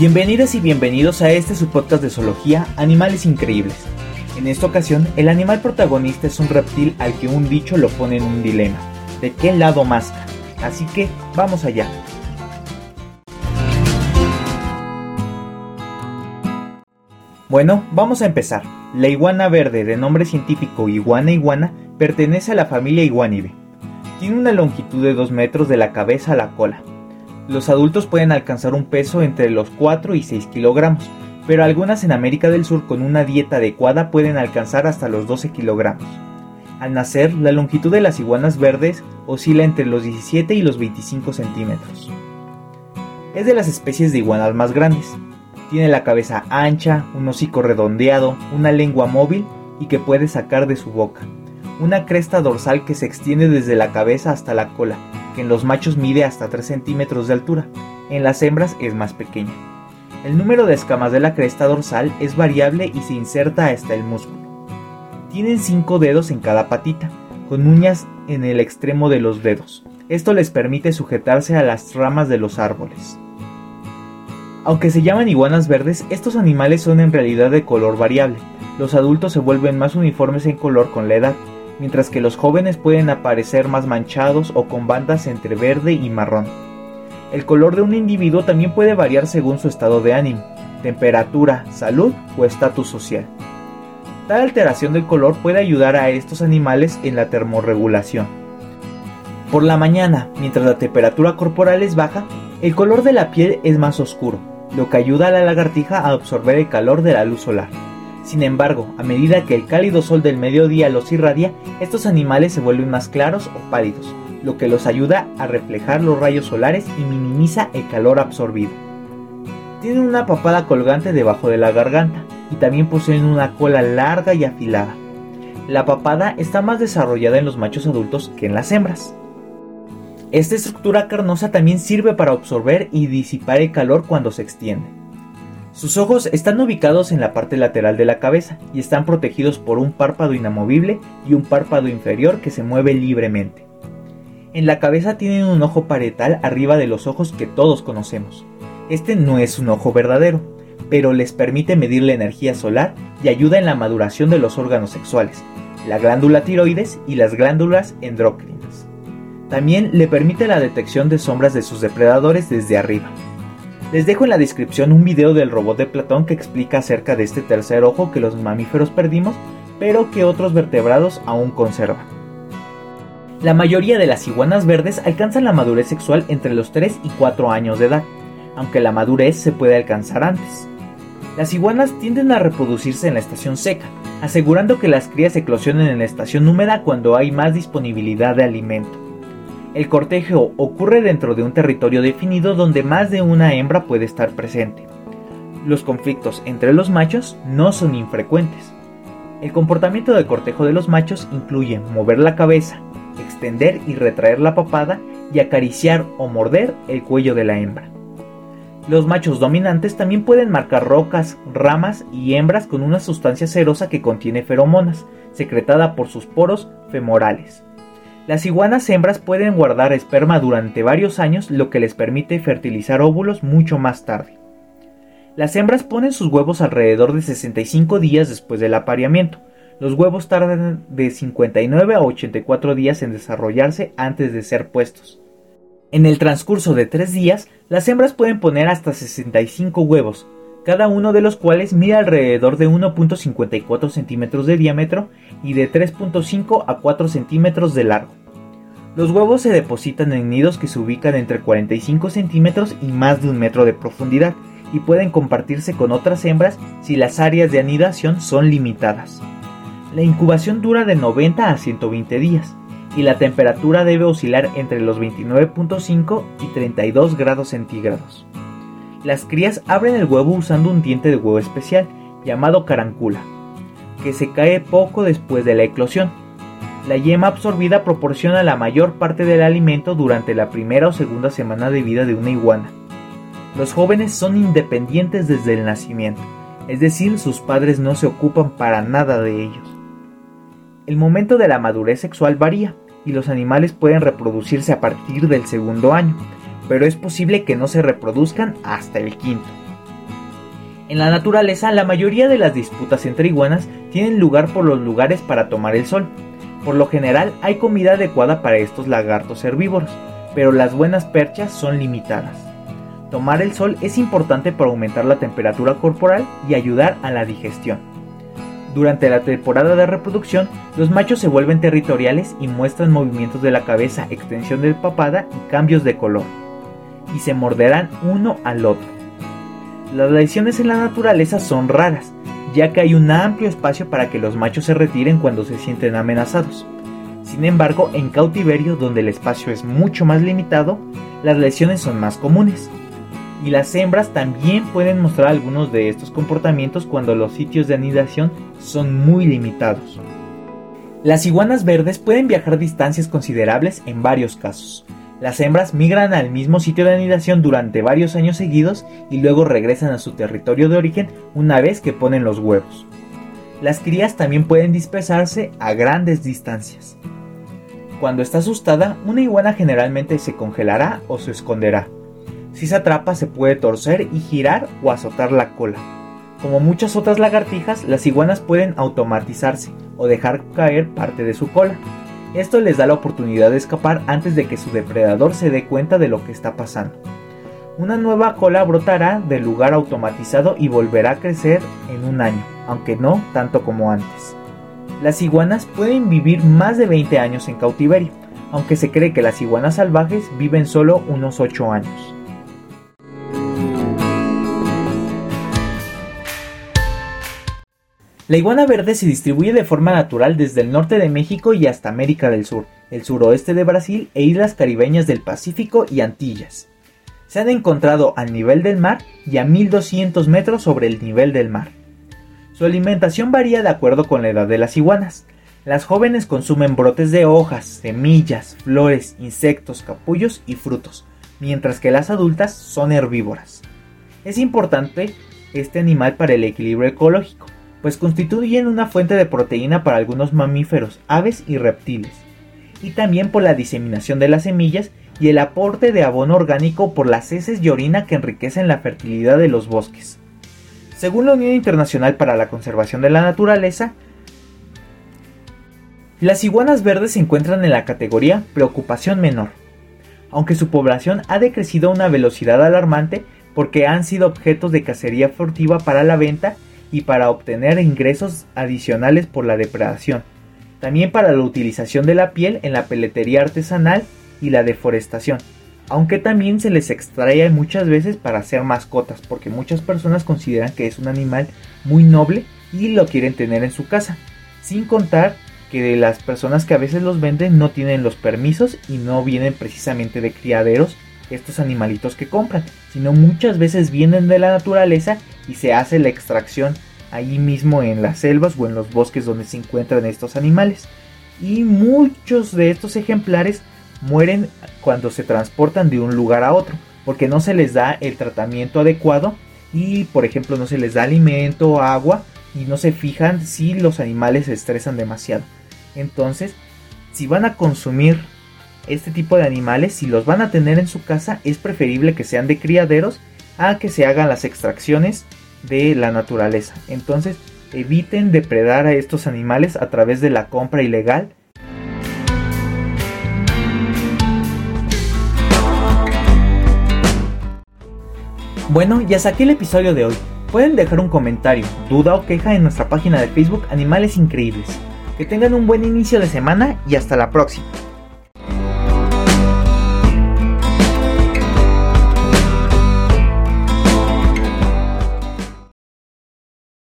Bienvenidas y bienvenidos a este su podcast de zoología Animales Increíbles. En esta ocasión, el animal protagonista es un reptil al que un dicho lo pone en un dilema. ¿De qué lado más? Así que vamos allá. Bueno, vamos a empezar. La iguana verde, de nombre científico iguana iguana, pertenece a la familia Iguanidae. Tiene una longitud de 2 metros de la cabeza a la cola. Los adultos pueden alcanzar un peso entre los 4 y 6 kilogramos, pero algunas en América del Sur con una dieta adecuada pueden alcanzar hasta los 12 kilogramos. Al nacer, la longitud de las iguanas verdes oscila entre los 17 y los 25 centímetros. Es de las especies de iguanas más grandes. Tiene la cabeza ancha, un hocico redondeado, una lengua móvil y que puede sacar de su boca, una cresta dorsal que se extiende desde la cabeza hasta la cola, en los machos mide hasta 3 centímetros de altura, en las hembras es más pequeña. El número de escamas de la cresta dorsal es variable y se inserta hasta el músculo. Tienen 5 dedos en cada patita, con uñas en el extremo de los dedos. Esto les permite sujetarse a las ramas de los árboles. Aunque se llaman iguanas verdes, estos animales son en realidad de color variable. Los adultos se vuelven más uniformes en color con la edad, mientras que los jóvenes pueden aparecer más manchados o con bandas entre verde y marrón. El color de un individuo también puede variar según su estado de ánimo, temperatura, salud o estatus social. Tal alteración del color puede ayudar a estos animales en la termorregulación. Por la mañana, mientras la temperatura corporal es baja, el color de la piel es más oscuro, lo que ayuda a la lagartija a absorber el calor de la luz solar. Sin embargo, a medida que el cálido sol del mediodía los irradia, estos animales se vuelven más claros o pálidos, lo que los ayuda a reflejar los rayos solares y minimiza el calor absorbido. Tienen una papada colgante debajo de la garganta y también poseen una cola larga y afilada. La papada está más desarrollada en los machos adultos que en las hembras. Esta estructura carnosa también sirve para absorber y disipar el calor cuando se extiende. Sus ojos están ubicados en la parte lateral de la cabeza y están protegidos por un párpado inamovible y un párpado inferior que se mueve libremente. En la cabeza tienen un ojo parietal arriba de los ojos que todos conocemos. Este no es un ojo verdadero, pero les permite medir la energía solar y ayuda en la maduración de los órganos sexuales, la glándula tiroides y las glándulas endócrinas. También le permite la detección de sombras de sus depredadores desde arriba. Les dejo en la descripción un video del robot de Platón que explica acerca de este tercer ojo que los mamíferos perdimos, pero que otros vertebrados aún conservan. La mayoría de las iguanas verdes alcanzan la madurez sexual entre los 3 y 4 años de edad, aunque la madurez se puede alcanzar antes. Las iguanas tienden a reproducirse en la estación seca, asegurando que las crías eclosionen en la estación húmeda cuando hay más disponibilidad de alimento. El cortejo ocurre dentro de un territorio definido donde más de una hembra puede estar presente. Los conflictos entre los machos no son infrecuentes. El comportamiento de cortejo de los machos incluye mover la cabeza, extender y retraer la papada y acariciar o morder el cuello de la hembra. Los machos dominantes también pueden marcar rocas, ramas y hembras con una sustancia cerosa que contiene feromonas, secretada por sus poros femorales. Las iguanas hembras pueden guardar esperma durante varios años, lo que les permite fertilizar óvulos mucho más tarde. Las hembras ponen sus huevos alrededor de 65 días después del apareamiento. Los huevos tardan de 59 a 84 días en desarrollarse antes de ser puestos. En el transcurso de 3 días, las hembras pueden poner hasta 65 huevos, cada uno de los cuales mide alrededor de 1.54 centímetros de diámetro y de 3.5 a 4 centímetros de largo. Los huevos se depositan en nidos que se ubican entre 45 centímetros y más de un metro de profundidad y pueden compartirse con otras hembras si las áreas de anidación son limitadas. La incubación dura de 90 a 120 días y la temperatura debe oscilar entre los 29.5 y 32 grados centígrados. Las crías abren el huevo usando un diente de huevo especial llamado carancula, que se cae poco después de la eclosión. La yema absorbida proporciona la mayor parte del alimento durante la primera o segunda semana de vida de una iguana. Los jóvenes son independientes desde el nacimiento, es decir, sus padres no se ocupan para nada de ellos. El momento de la madurez sexual varía y los animales pueden reproducirse a partir del segundo año, pero es posible que no se reproduzcan hasta el quinto. En la naturaleza, la mayoría de las disputas entre iguanas tienen lugar por los lugares para tomar el sol. Por lo general, hay comida adecuada para estos lagartos herbívoros, pero las buenas perchas son limitadas. Tomar el sol es importante para aumentar la temperatura corporal y ayudar a la digestión. Durante la temporada de reproducción, los machos se vuelven territoriales y muestran movimientos de la cabeza, extensión de papada y cambios de color, y se morderán uno al otro. Las lesiones en la naturaleza son raras, ya que hay un amplio espacio para que los machos se retiren cuando se sienten amenazados. Sin embargo, en cautiverio, donde el espacio es mucho más limitado, las lesiones son más comunes. Y las hembras también pueden mostrar algunos de estos comportamientos cuando los sitios de anidación son muy limitados. Las iguanas verdes pueden viajar distancias considerables en varios casos, las hembras migran al mismo sitio de anidación durante varios años seguidos y luego regresan a su territorio de origen una vez que ponen los huevos. Las crías también pueden dispersarse a grandes distancias. Cuando está asustada, una iguana generalmente se congelará o se esconderá. Si se atrapa se puede torcer y girar o azotar la cola. Como muchas otras lagartijas, las iguanas pueden automatizarse o dejar caer parte de su cola. Esto les da la oportunidad de escapar antes de que su depredador se dé cuenta de lo que está pasando. Una nueva cola brotará del lugar automatizado y volverá a crecer en un año, aunque no tanto como antes. Las iguanas pueden vivir más de 20 años en cautiverio, aunque se cree que las iguanas salvajes viven solo unos 8 años. La iguana verde se distribuye de forma natural desde el norte de México y hasta América del Sur, el suroeste de Brasil e islas caribeñas del Pacífico y Antillas. Se han encontrado al nivel del mar y a 1200 metros sobre el nivel del mar. Su alimentación varía de acuerdo con la edad de las iguanas. Las jóvenes consumen brotes de hojas, semillas, flores, insectos, capullos y frutos, mientras que las adultas son herbívoras. Es importante este animal para el equilibrio ecológico, pues constituyen una fuente de proteína para algunos mamíferos, aves y reptiles, y también por la diseminación de las semillas y el aporte de abono orgánico por las heces y orina que enriquecen la fertilidad de los bosques. Según la Unión Internacional para la Conservación de la Naturaleza, las iguanas verdes se encuentran en la categoría preocupación menor, aunque su población ha decrecido a una velocidad alarmante porque han sido objetos de cacería furtiva para la venta y para obtener ingresos adicionales por la depredación, también para la utilización de la piel en la peletería artesanal y la deforestación, aunque también se les extrae muchas veces para hacer mascotas, porque muchas personas consideran que es un animal muy noble y lo quieren tener en su casa, sin contar que de las personas que a veces los venden no tienen los permisos y no vienen precisamente de criaderos estos animalitos que compran, sino muchas veces vienen de la naturaleza y se hace la extracción ahí mismo en las selvas o en los bosques donde se encuentran estos animales. Y muchos de estos ejemplares mueren cuando se transportan de un lugar a otro, porque no se les da el tratamiento adecuado y por ejemplo no se les da alimento, agua y no se fijan si los animales se estresan demasiado. Entonces, si van a consumir este tipo de animales, si los van a tener en su casa, es preferible que sean de criaderos a que se hagan las extracciones de la naturaleza. Entonces, eviten depredar a estos animales a través de la compra ilegal. Bueno, ya saqué el episodio de hoy. Pueden dejar un comentario, duda o queja en nuestra página de Facebook Animales Increíbles. Que tengan un buen inicio de semana y hasta la próxima.